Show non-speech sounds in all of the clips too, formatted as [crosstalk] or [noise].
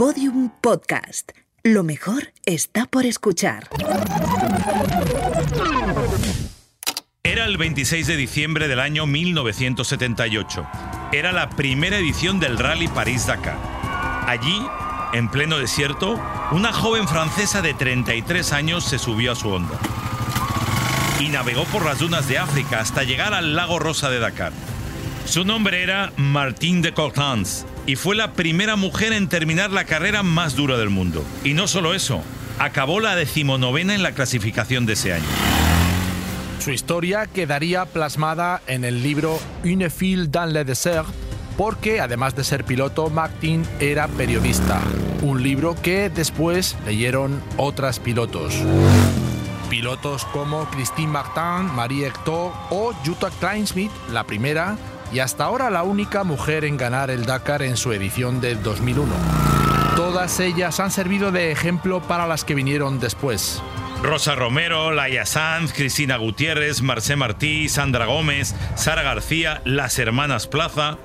Podium Podcast. Lo mejor está por escuchar. Era el 26 de diciembre del año 1978. Era la primera edición del Rally París-Dakar. Allí, en pleno desierto, una joven francesa de 33 años se subió a su onda y navegó por las dunas de África hasta llegar al lago Rosa de Dakar. Su nombre era Martine de Coutances y fue la primera mujer en terminar la carrera más dura del mundo. Y no solo eso, acabó la decimonovena en la clasificación de ese año. Su historia quedaría plasmada en el libro Une fille dans le désert, porque además de ser piloto, Martin era periodista, un libro que después leyeron otras pilotos. Pilotos como Christine Martin, Marie Hector o Jutta Kleinsmith, la primera, y hasta ahora la única mujer en ganar el Dakar en su edición del 2001. Todas ellas han servido de ejemplo para las que vinieron después. Rosa Romero, Laia Sanz, Cristina Gutiérrez, Marcé Martí, Sandra Gómez, Sara García, las hermanas Plaza.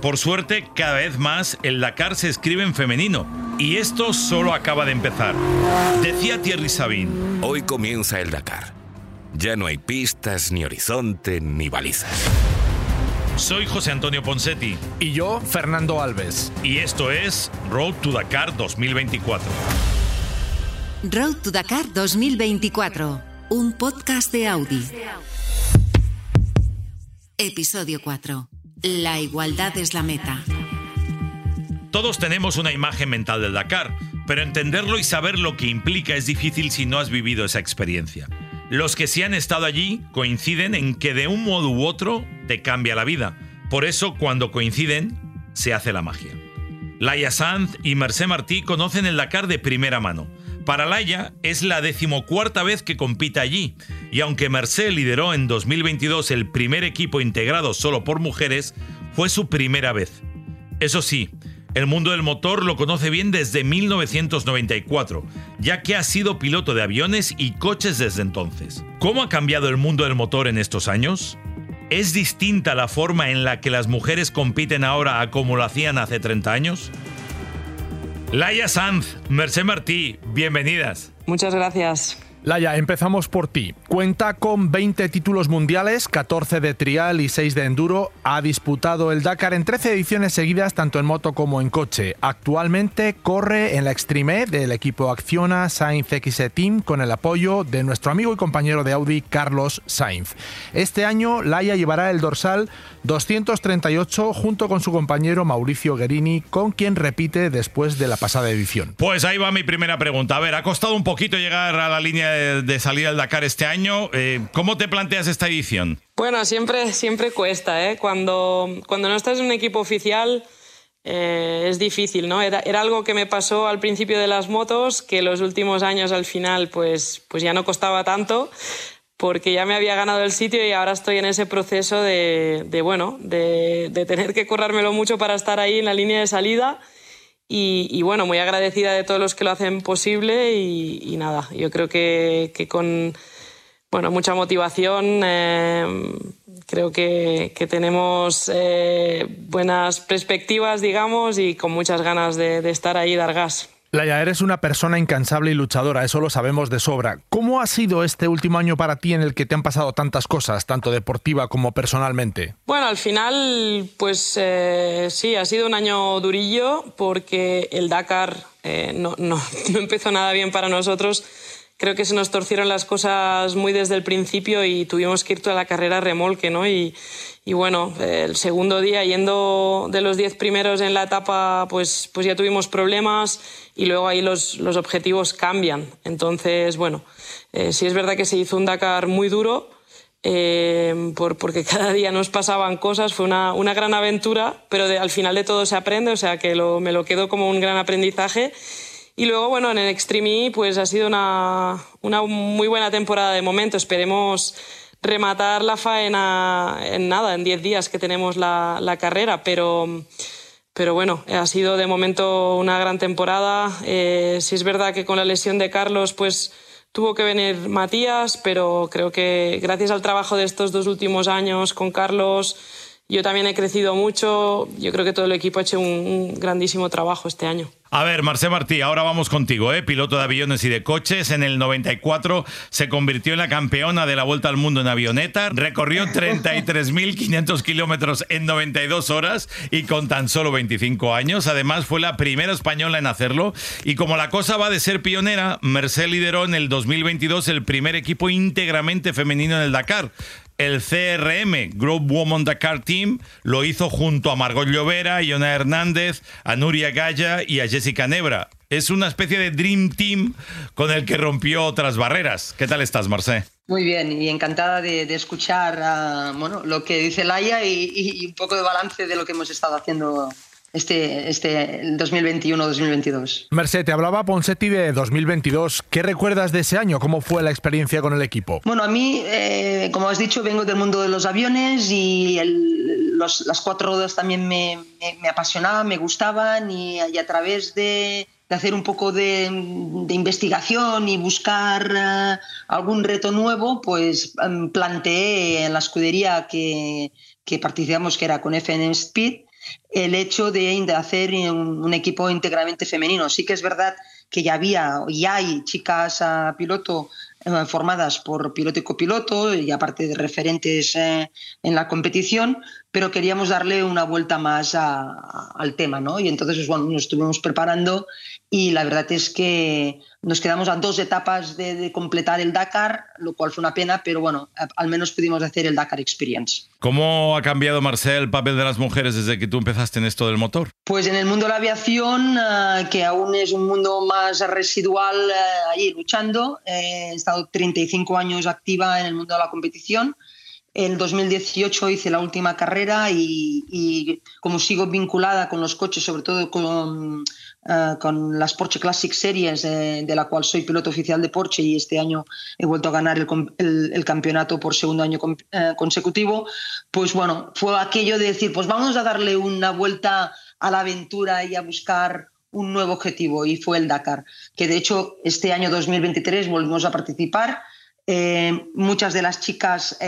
Por suerte, cada vez más el Dakar se escribe en femenino. Y esto solo acaba de empezar. Decía Thierry Sabine. Hoy comienza el Dakar. Ya no hay pistas, ni horizonte, ni balizas. Soy José Antonio Ponsetti. Y yo, Fernando Alves. Y esto es Road to Dakar 2024. Road to Dakar 2024, un podcast de Audi. Episodio 4. La igualdad es la meta. Todos tenemos una imagen mental del Dakar, pero entenderlo y saber lo que implica es difícil si no has vivido esa experiencia. Los que sí han estado allí coinciden en que de un modo u otro te cambia la vida. Por eso cuando coinciden, se hace la magia. Laia Sanz y Mercé Martí conocen el Dakar de primera mano. Para Laia es la decimocuarta vez que compite allí, y aunque Mercé lideró en 2022 el primer equipo integrado solo por mujeres, fue su primera vez. Eso sí, el mundo del motor lo conoce bien desde 1994, ya que ha sido piloto de aviones y coches desde entonces. ¿Cómo ha cambiado el mundo del motor en estos años? ¿Es distinta la forma en la que las mujeres compiten ahora a como lo hacían hace 30 años? Laia Sanz, Mercé Martí, bienvenidas. Muchas gracias. Laia, empezamos por ti. Cuenta con 20 títulos mundiales, 14 de trial y 6 de enduro. Ha disputado el Dakar en 13 ediciones seguidas, tanto en moto como en coche. Actualmente corre en la Extreme E del equipo Acciona Sainz XE Team con el apoyo de nuestro amigo y compañero de Audi, Carlos Sainz. Este año, Laia llevará el dorsal 238 junto con su compañero Mauricio Guerini, con quien repite después de la pasada edición. Pues ahí va mi primera pregunta. A ver, ha costado un poquito llegar a la línea de, de salida del Dakar este año. Eh, ¿Cómo te planteas esta edición? Bueno, siempre, siempre cuesta, ¿eh? Cuando, cuando no estás en un equipo oficial eh, es difícil, ¿no? Era, algo que me pasó al principio de las motos, que los últimos años al final pues, pues ya no costaba tanto, porque ya me había ganado el sitio y ahora estoy en ese proceso de, bueno, de tener que currármelo mucho para estar ahí en la línea de salida. Y, bueno, muy agradecida de todos los que lo hacen posible y, nada, yo creo que, con bueno, mucha motivación eh, creo que, que tenemos eh, buenas perspectivas, digamos, y con muchas ganas de, de estar ahí y dar gas. Laia, eres una persona incansable y luchadora, eso lo sabemos de sobra. ¿Cómo ha sido este último año para ti en el que te han pasado tantas cosas, tanto deportiva como personalmente? Bueno, al final, pues eh, sí, ha sido un año durillo porque el Dakar eh, no, no, [laughs] no empezó nada bien para nosotros creo que se nos torcieron las cosas muy desde el principio y tuvimos que ir toda la carrera remolque, ¿no? Y, y bueno, el segundo día, yendo de los diez primeros en la etapa, pues, pues ya tuvimos problemas y luego ahí los, los objetivos cambian. Entonces, bueno, eh, sí es verdad que se hizo un Dakar muy duro, eh, por, porque [laughs] cada día nos pasaban cosas, fue una, una gran aventura, pero de, al final de todo se aprende, o sea que lo, me lo quedo como un gran aprendizaje. Y luego, bueno, en el Extreme E, pues ha sido una, una muy buena temporada de momento. Esperemos rematar la faena en nada, en 10 días que tenemos la, la, carrera, pero, pero bueno, ha sido de momento una gran temporada. Eh, sí es verdad que con la lesión de Carlos, pues tuvo que venir Matías, pero creo que gracias al trabajo de estos dos últimos años con Carlos, yo también he crecido mucho. Yo creo que todo el equipo ha hecho un, grandísimo trabajo este año. A ver, Marcé Martí, ahora vamos contigo, ¿eh? piloto de aviones y de coches. En el 94 se convirtió en la campeona de la Vuelta al Mundo en avioneta. Recorrió [laughs] 33.500 kilómetros en 92 horas y con tan solo 25 años. Además, fue la primera española en hacerlo. Y como la cosa va de ser pionera, Mercé lideró en el 2022 el primer equipo íntegramente femenino en el Dakar el CRM, Group Woman Dakar Team, lo hizo junto a Margot Llovera, Iona Hernández, a Nuria Gaya y a Jessica Nebra. Es una especie de Dream Team con el que rompió otras barreras. ¿Qué tal estás, Marcé? Muy bien, y encantada de, escuchar uh, bueno, lo que dice Laia y, un poco de balance de lo que hemos estado haciendo este, este 2021-2022. Merced, te hablaba Ponsetti de 2022. ¿Qué recuerdas de ese año? ¿Cómo fue la experiencia con el equipo? Bueno, a mí, eh, como has dicho, vengo del mundo de los aviones y las cuatro ruedas también me, apasionaban, me gustaban y, a través de, hacer un poco de, investigación y buscar eh, algún reto nuevo, pues em, planteé en la escudería que, que participamos, que era con FN Speed, el hecho de, hacer un, equipo íntegramente femenino. Sí que es verdad que ya había y hay chicas a piloto eh, formadas por piloto y copiloto y aparte de referentes eh, en la competición, pero queríamos darle una vuelta más al tema, ¿no? Y entonces, pues, bueno, nos estuvimos preparando y la verdad es que nos quedamos a dos etapas de, completar el Dakar, lo cual fue una pena, pero bueno, al menos pudimos hacer el Dakar Experience. ¿Cómo ha cambiado, Marcel, el papel de las mujeres desde que tú empezaste en esto del motor? Pues en el mundo de la aviación, eh, que aún es un mundo más residual, eh, allí luchando. Eh, he estado 35 años activa en el mundo de la competición. En 2018 hice la última carrera y, y, como sigo vinculada con los coches, sobre todo con eh, con las Porsche Classic Series, de la cual soy piloto oficial de Porsche y este año he vuelto a ganar el, campeonato por segundo año eh, consecutivo, pues bueno, fue aquello de decir, pues vamos a darle una vuelta a la aventura y a buscar un nuevo objetivo y fue el Dakar, que de hecho este año 2023 volvimos a participar. Eh, muchas de las chicas,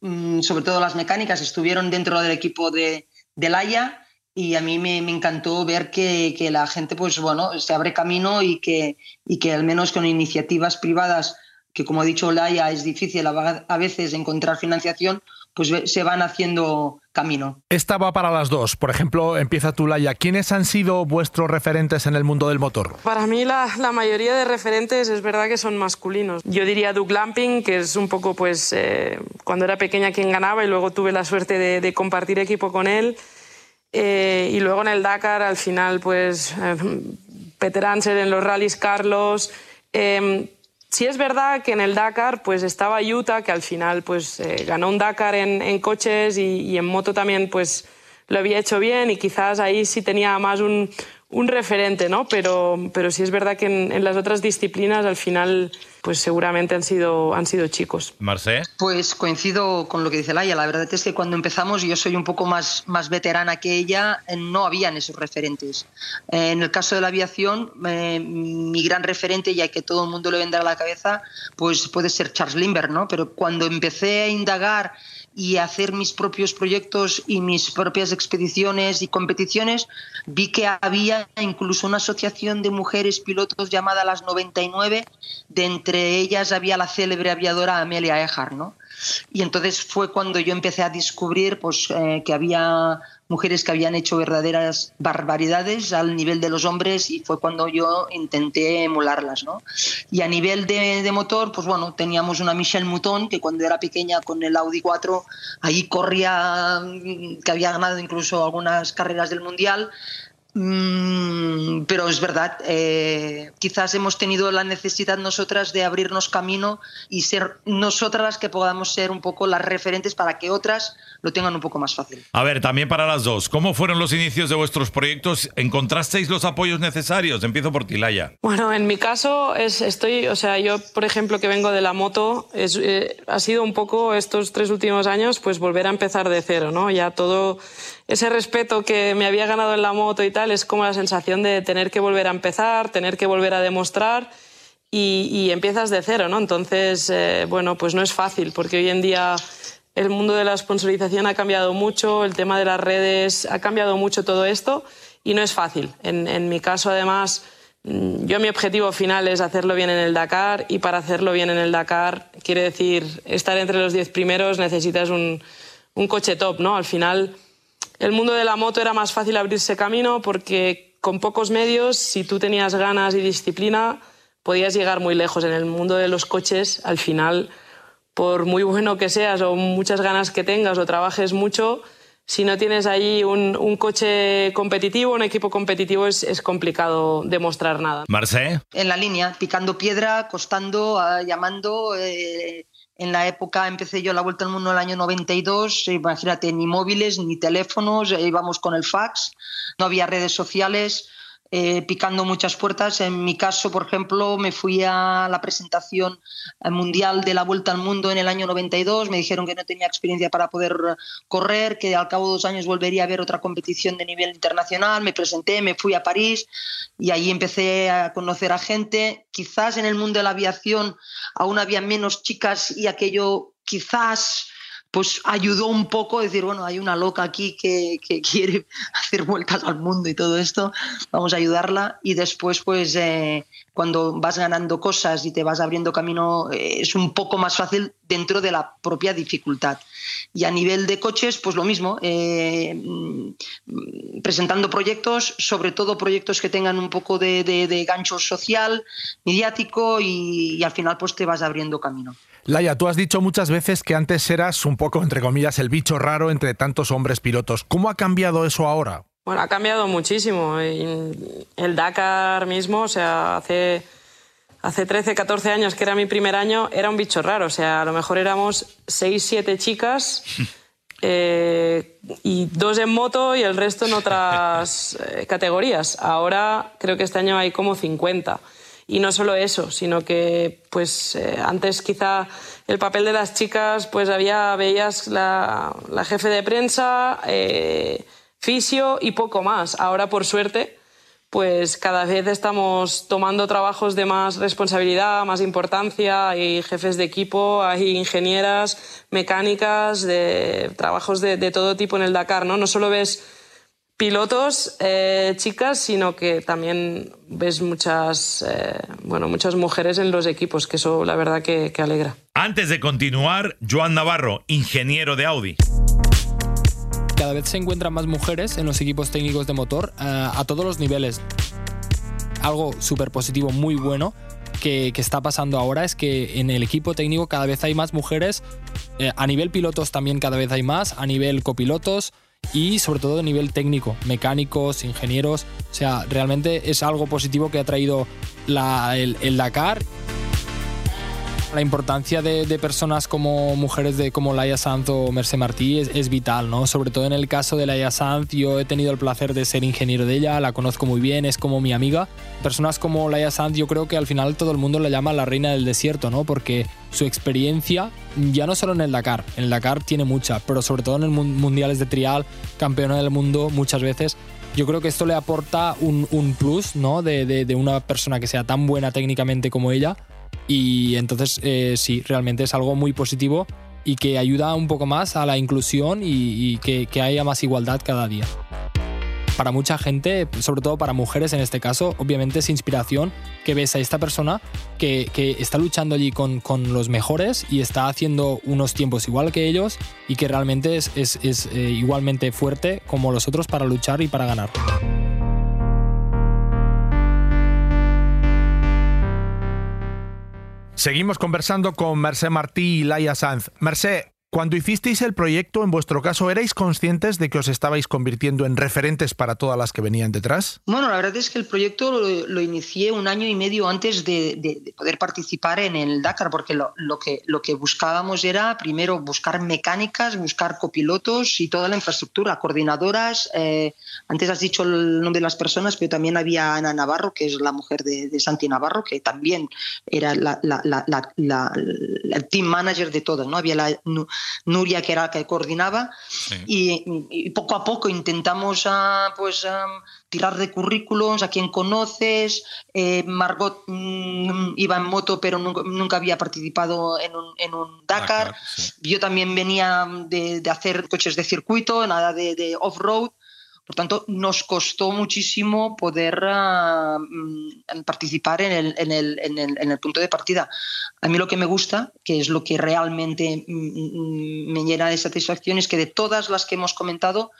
mm, sobre todo las mecánicas, estuvieron dentro del equipo de, de Laia y a mí me, encantó ver que, que, la gente pues bueno se abre camino y que, y que al menos con iniciativas privadas que como ha dicho Laia es difícil a veces encontrar financiación pues se van haciendo camino. Esta va para las dos. Por ejemplo, empieza tú, Laia. ¿Quiénes han sido vuestros referentes en el mundo del motor? Para mí la, la mayoría de referentes es verdad que son masculinos. Yo diría Doug Lamping, que es un poco pues eh, cuando era pequeña quien ganaba y luego tuve la suerte de, de compartir equipo con él. Eh, y luego en el Dakar, al final, pues eh, Peter Ansel en los rallies Carlos. Eh, sí es verdad que en el Dakar pues estaba Utah, que al final pues ganó un Dakar en, coches y, y, en moto también pues lo había hecho bien y quizás ahí sí tenía más un, un referente, ¿no? Pero, pero sí es verdad que en, las otras disciplinas al final pues seguramente han sido, han sido chicos. Marcé. Pues coincido con lo que dice Laia. La verdad es que cuando empezamos, yo soy un poco más, más veterana que ella, eh, no habían esos referentes. Eh, en el caso de la aviación, eh, mi gran referente, ya que todo el mundo le vendrá a la cabeza, pues puede ser Charles Lindbergh, ¿no? Pero cuando empecé a indagar y hacer mis propios proyectos y mis propias expediciones y competiciones, vi que había incluso una asociación de mujeres pilotos llamada Las 99, de entre ellas había la célebre aviadora Amelia Earhart, ¿no? Y entonces fue cuando yo empecé a descubrir pues, eh, que había mujeres que habían hecho verdaderas barbaridades al nivel de los hombres y fue cuando yo intenté emularlas. ¿no? Y a nivel de, motor, pues bueno, teníamos una Michelle Mouton que cuando era pequeña con el Audi 4, ahí corría, que había ganado incluso algunas carreras del Mundial. Mm, pero es verdad, eh, quizás hemos tenido la necesidad nosotras de abrirnos camino y ser nosotras las que podamos ser un poco las referentes para que otras lo tengan un poco más fácil. A ver, también para las dos, ¿cómo fueron los inicios de vuestros proyectos? ¿Encontrasteis los apoyos necesarios? Empiezo por Tilaya. Bueno, en mi caso es, estoy, o sea, yo por ejemplo que vengo de la moto, es, eh, ha sido un poco estos tres últimos años pues volver a empezar de cero, ¿no? Ya todo ese respeto que me había ganado en la moto y tal es como la sensación de tener que volver a empezar, tener que volver a demostrar. Y, empiezas de cero, ¿no? Entonces, eh, bueno, pues no es fácil, porque hoy en día el mundo de la sponsorización ha cambiado mucho, el tema de las redes ha cambiado mucho todo esto y no es fácil. En, mi caso, además, mm, yo mi objetivo final es hacerlo bien en el Dakar y para hacerlo bien en el Dakar, quiere decir, estar entre los 10 primeros necesitas un, un coche top, ¿no? Al final, el mundo de la moto era más fácil abrirse camino porque con pocos medios, si tú tenías ganas y disciplina, podías llegar muy lejos. En el mundo de los coches, al final por muy bueno que seas o muchas ganas que tengas o trabajes mucho, si no tienes ahí un, coche competitivo, un equipo competitivo, es, complicado demostrar nada. Marce. En la línea, picando piedra, costando, ah, llamando. Eh, en la época empecé yo la Vuelta al Mundo en el año 92, imagínate, ni móviles, ni teléfonos, eh, íbamos con el fax, no había redes sociales. Eh, picando muchas puertas. En mi caso, por ejemplo, me fui a la presentación mundial de la Vuelta al Mundo en el año 92. Me dijeron que no tenía experiencia para poder correr, que al cabo de dos años volvería a ver otra competición de nivel internacional. Me presenté, me fui a París y ahí empecé a conocer a gente. Quizás en el mundo de la aviación aún había menos chicas y aquello quizás pues ayudó un poco decir, bueno, hay una loca aquí que, [laughs] quiere hacer vueltas al mundo y todo esto, vamos a ayudarla. Y después, pues eh, cuando vas ganando cosas y te vas abriendo camino, eh, es un poco más fácil dentro de la propia dificultad. Y a nivel de coches, pues lo mismo, eh, mm, presentando proyectos, sobre todo proyectos que tengan un poco de, gancho social, mediático y, y al final pues te vas abriendo camino. Laia, tú has dicho muchas veces que antes eras un poco, entre comillas, el bicho raro entre tantos hombres pilotos. ¿Cómo ha cambiado eso ahora? Bueno, ha cambiado muchísimo. El Dakar mismo, o sea, hace, hace 13, 14 años, que era mi primer año, era un bicho raro. O sea, a lo mejor éramos 6, 7 chicas [laughs] eh, y dos en moto y el resto en otras [laughs] eh, categorías. Ahora creo que este año hay como 50. Y no solo eso, sino que pues eh, antes quizá el papel de las chicas, pues había, veías la, jefe de prensa, fisio y poco más. Ahora, por suerte, pues cada vez estamos tomando trabajos de más responsabilidad, más importancia. Hay jefes de equipo, hay ingenieras, mecánicas, de trabajos de, todo tipo en el Dakar, ¿no? No solo ves pilotos eh, chicas, sino que también ves muchas, eh, bueno, muchas mujeres en los equipos, que eso la verdad que, alegra. Antes de continuar, Joan Navarro, ingeniero de Audi. Cada vez se encuentran más mujeres en los equipos técnicos de motor eh, a todos los niveles. Algo súper positivo, muy bueno, que, está pasando ahora es que en el equipo técnico cada vez hay más mujeres, a nivel pilotos también cada vez hay más, a nivel copilotos, y sobre todo a nivel técnico, mecánicos, ingenieros. O sea, realmente es algo positivo que ha traído el Dakar la importancia de, personas como mujeres de como Laia Sanz o Merce Martí es, vital, ¿no? Sobre todo en el caso de Laia Sanz, yo he tenido el placer de ser ingeniero de ella, la conozco muy bien, es como mi amiga. Personas como Laia Sanz, yo creo que al final todo el mundo la llama la reina del desierto, ¿no? Porque su experiencia, ya no solo en el Dakar, en el Dakar tiene mucha, pero sobre todo en el mundiales de trial, campeona del mundo muchas veces. Yo creo que esto le aporta un, plus, ¿no? De, de una persona que sea tan buena técnicamente como ella y entonces eh, sí, realmente es algo muy positivo y que ayuda un poco más a la inclusión y, que, haya más igualdad cada día. Para mucha gente, sobre todo para mujeres en este caso, obviamente es inspiración que ves a esta persona que, está luchando allí con, los mejores y está haciendo unos tiempos igual que ellos y que realmente es, eh, igualmente fuerte como los otros para luchar y para ganar. Seguimos conversando con Mercé Martí y Laia Sanz. Mercé, cuando hicisteis el proyecto, en vuestro caso, ¿erais conscientes de que os estabais convirtiendo en referentes para todas las que venían detrás? Bueno, la verdad es que el proyecto lo, inicié un año y medio antes de, poder participar en el Dakar, porque lo, que, buscábamos era primero buscar mecánicas, buscar copilotos y toda la infraestructura, coordinadoras. Eh, antes has dicho el nombre de las personas, pero también había Ana Navarro, que es la mujer de, Santi Navarro, que también era la, team manager de todo. ¿no? Había la Nuria, que era la que coordinaba, y, poco a poco intentamos ah, pues, ah, tirar de currículums a quien conoces. Eh, Margot mm, iba en moto, pero nunca, había participado en un, Dakar. Yo también venía de, hacer coches de circuito, nada de off-road. Por tanto, nos costó muchísimo poder ah, mm, participar en el, punto de partida. A mí lo que me gusta, que es lo que realmente mm, mm, me llena de satisfacción, es que de todas las que hemos comentado,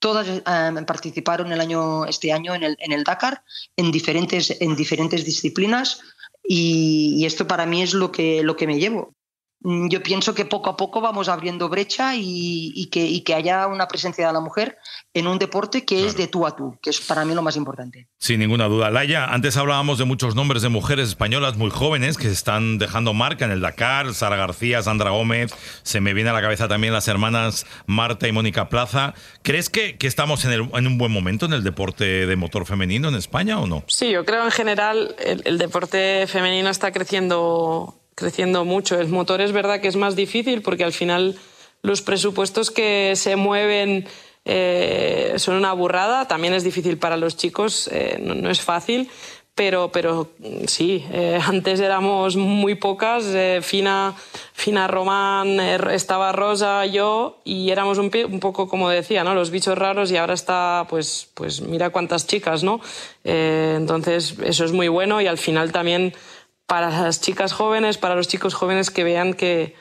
todas ah, participaron el año, este año en el, Dakar en diferentes, en diferentes disciplinas y, esto para mí es lo que, lo que me llevo. Mm, yo pienso que poco a poco vamos abriendo brecha y, que, que, haya una presencia de la mujer en un deporte que es de tú a tú, que es para mí lo más importante. Sin ninguna duda. Laia, antes hablábamos de muchos nombres de mujeres españolas muy jóvenes que están dejando marca en el Dakar, Sara García, Sandra Gómez, se me viene a la cabeza también las hermanas Marta y Mónica Plaza. ¿Crees que, que estamos en, en, un buen momento en el deporte de motor femenino en España o no? Sí, yo creo en general el deporte femenino está creciendo creciendo mucho. El motor es verdad que es más difícil porque al final los presupuestos que se mueven eh, son una burrada. También es difícil para los chicos, eh, no, es fácil. Pero, pero sí, eh, [laughs] antes éramos muy pocas. Fina, Fina Román, estaba Rosa, yo, y éramos un, un, poco, como decía, ¿no? los bichos raros, y ahora está, pues, pues mira cuántas chicas, ¿no? entonces, eso es muy bueno, y al final también para las chicas jóvenes, para los chicos jóvenes que vean que,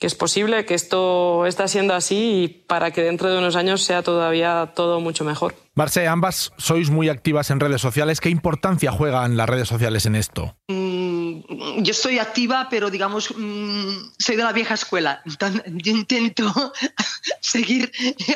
es posible, que esto está siendo así y para que dentro de unos años sea todavía todo mucho mejor. Marce, ambas sois muy activas en redes sociales. ¿Qué importancia juegan las redes sociales en esto? Mm, yo estoy activa, pero digamos, mm, soy de la vieja escuela. yo intento [laughs] seguir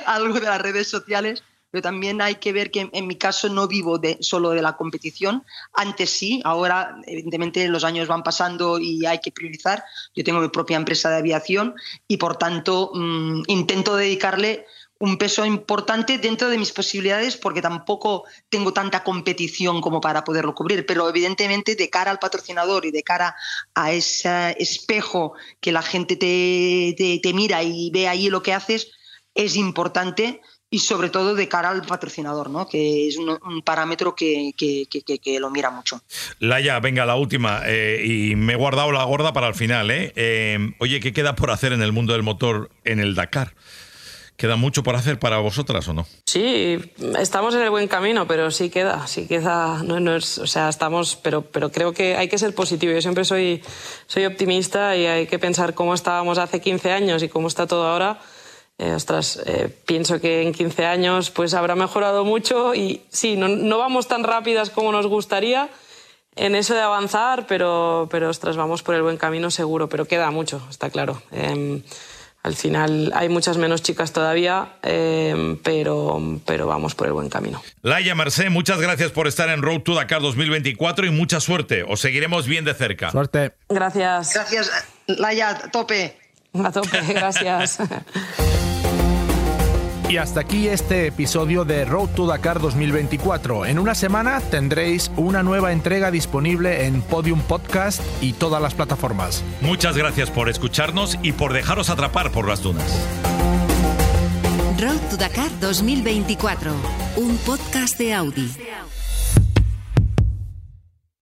algo de las redes sociales pero también hay que ver que en mi caso no vivo de, solo de la competición. Antes sí, ahora evidentemente los años van pasando y hay que priorizar. Yo tengo mi propia empresa de aviación y por tanto mm, intento dedicarle un peso importante dentro de mis posibilidades porque tampoco tengo tanta competición como para poderlo cubrir, pero evidentemente de cara al patrocinador y de cara a ese espejo que la gente te, te mira y ve ahí lo que haces, es importante y sobre todo de cara al patrocinador, ¿no? que es un, parámetro que, que, que, lo mira mucho. Laia, venga, la última. Eh, y me he guardado la gorda para el final. ¿eh? ¿eh? Oye, ¿qué queda por hacer en el mundo del motor en el Dakar? ¿Queda mucho por hacer para vosotras o no? Sí, estamos en el buen camino, pero sí queda, sí queda, no, no es, o sea, estamos, pero, pero creo que hay que ser positivo. Yo siempre soy, soy optimista y hay que pensar cómo estábamos hace 15 años y cómo está todo ahora eh, ostras, eh, pienso que en 15 años pues habrá mejorado mucho y sí, no, vamos tan rápidas como nos gustaría en eso de avanzar, pero, pero ostras, vamos por el buen camino seguro, pero queda mucho, está claro. Em, al final hay muchas menos chicas todavía, em, pero, pero vamos por el buen camino. Laia Mercé, muchas gracias por estar en Road to Dakar 2024 y mucha suerte. Os seguiremos bien de cerca. Suerte. Gracias. Gracias, Laia, tope. A tope, gracias. [laughs] Y hasta aquí este episodio de Road to Dakar 2024. En una semana tendréis una nueva entrega disponible en Podium Podcast y todas las plataformas. Muchas gracias por escucharnos y por dejaros atrapar por las dunas. Road to Dakar 2024, un podcast de Audi.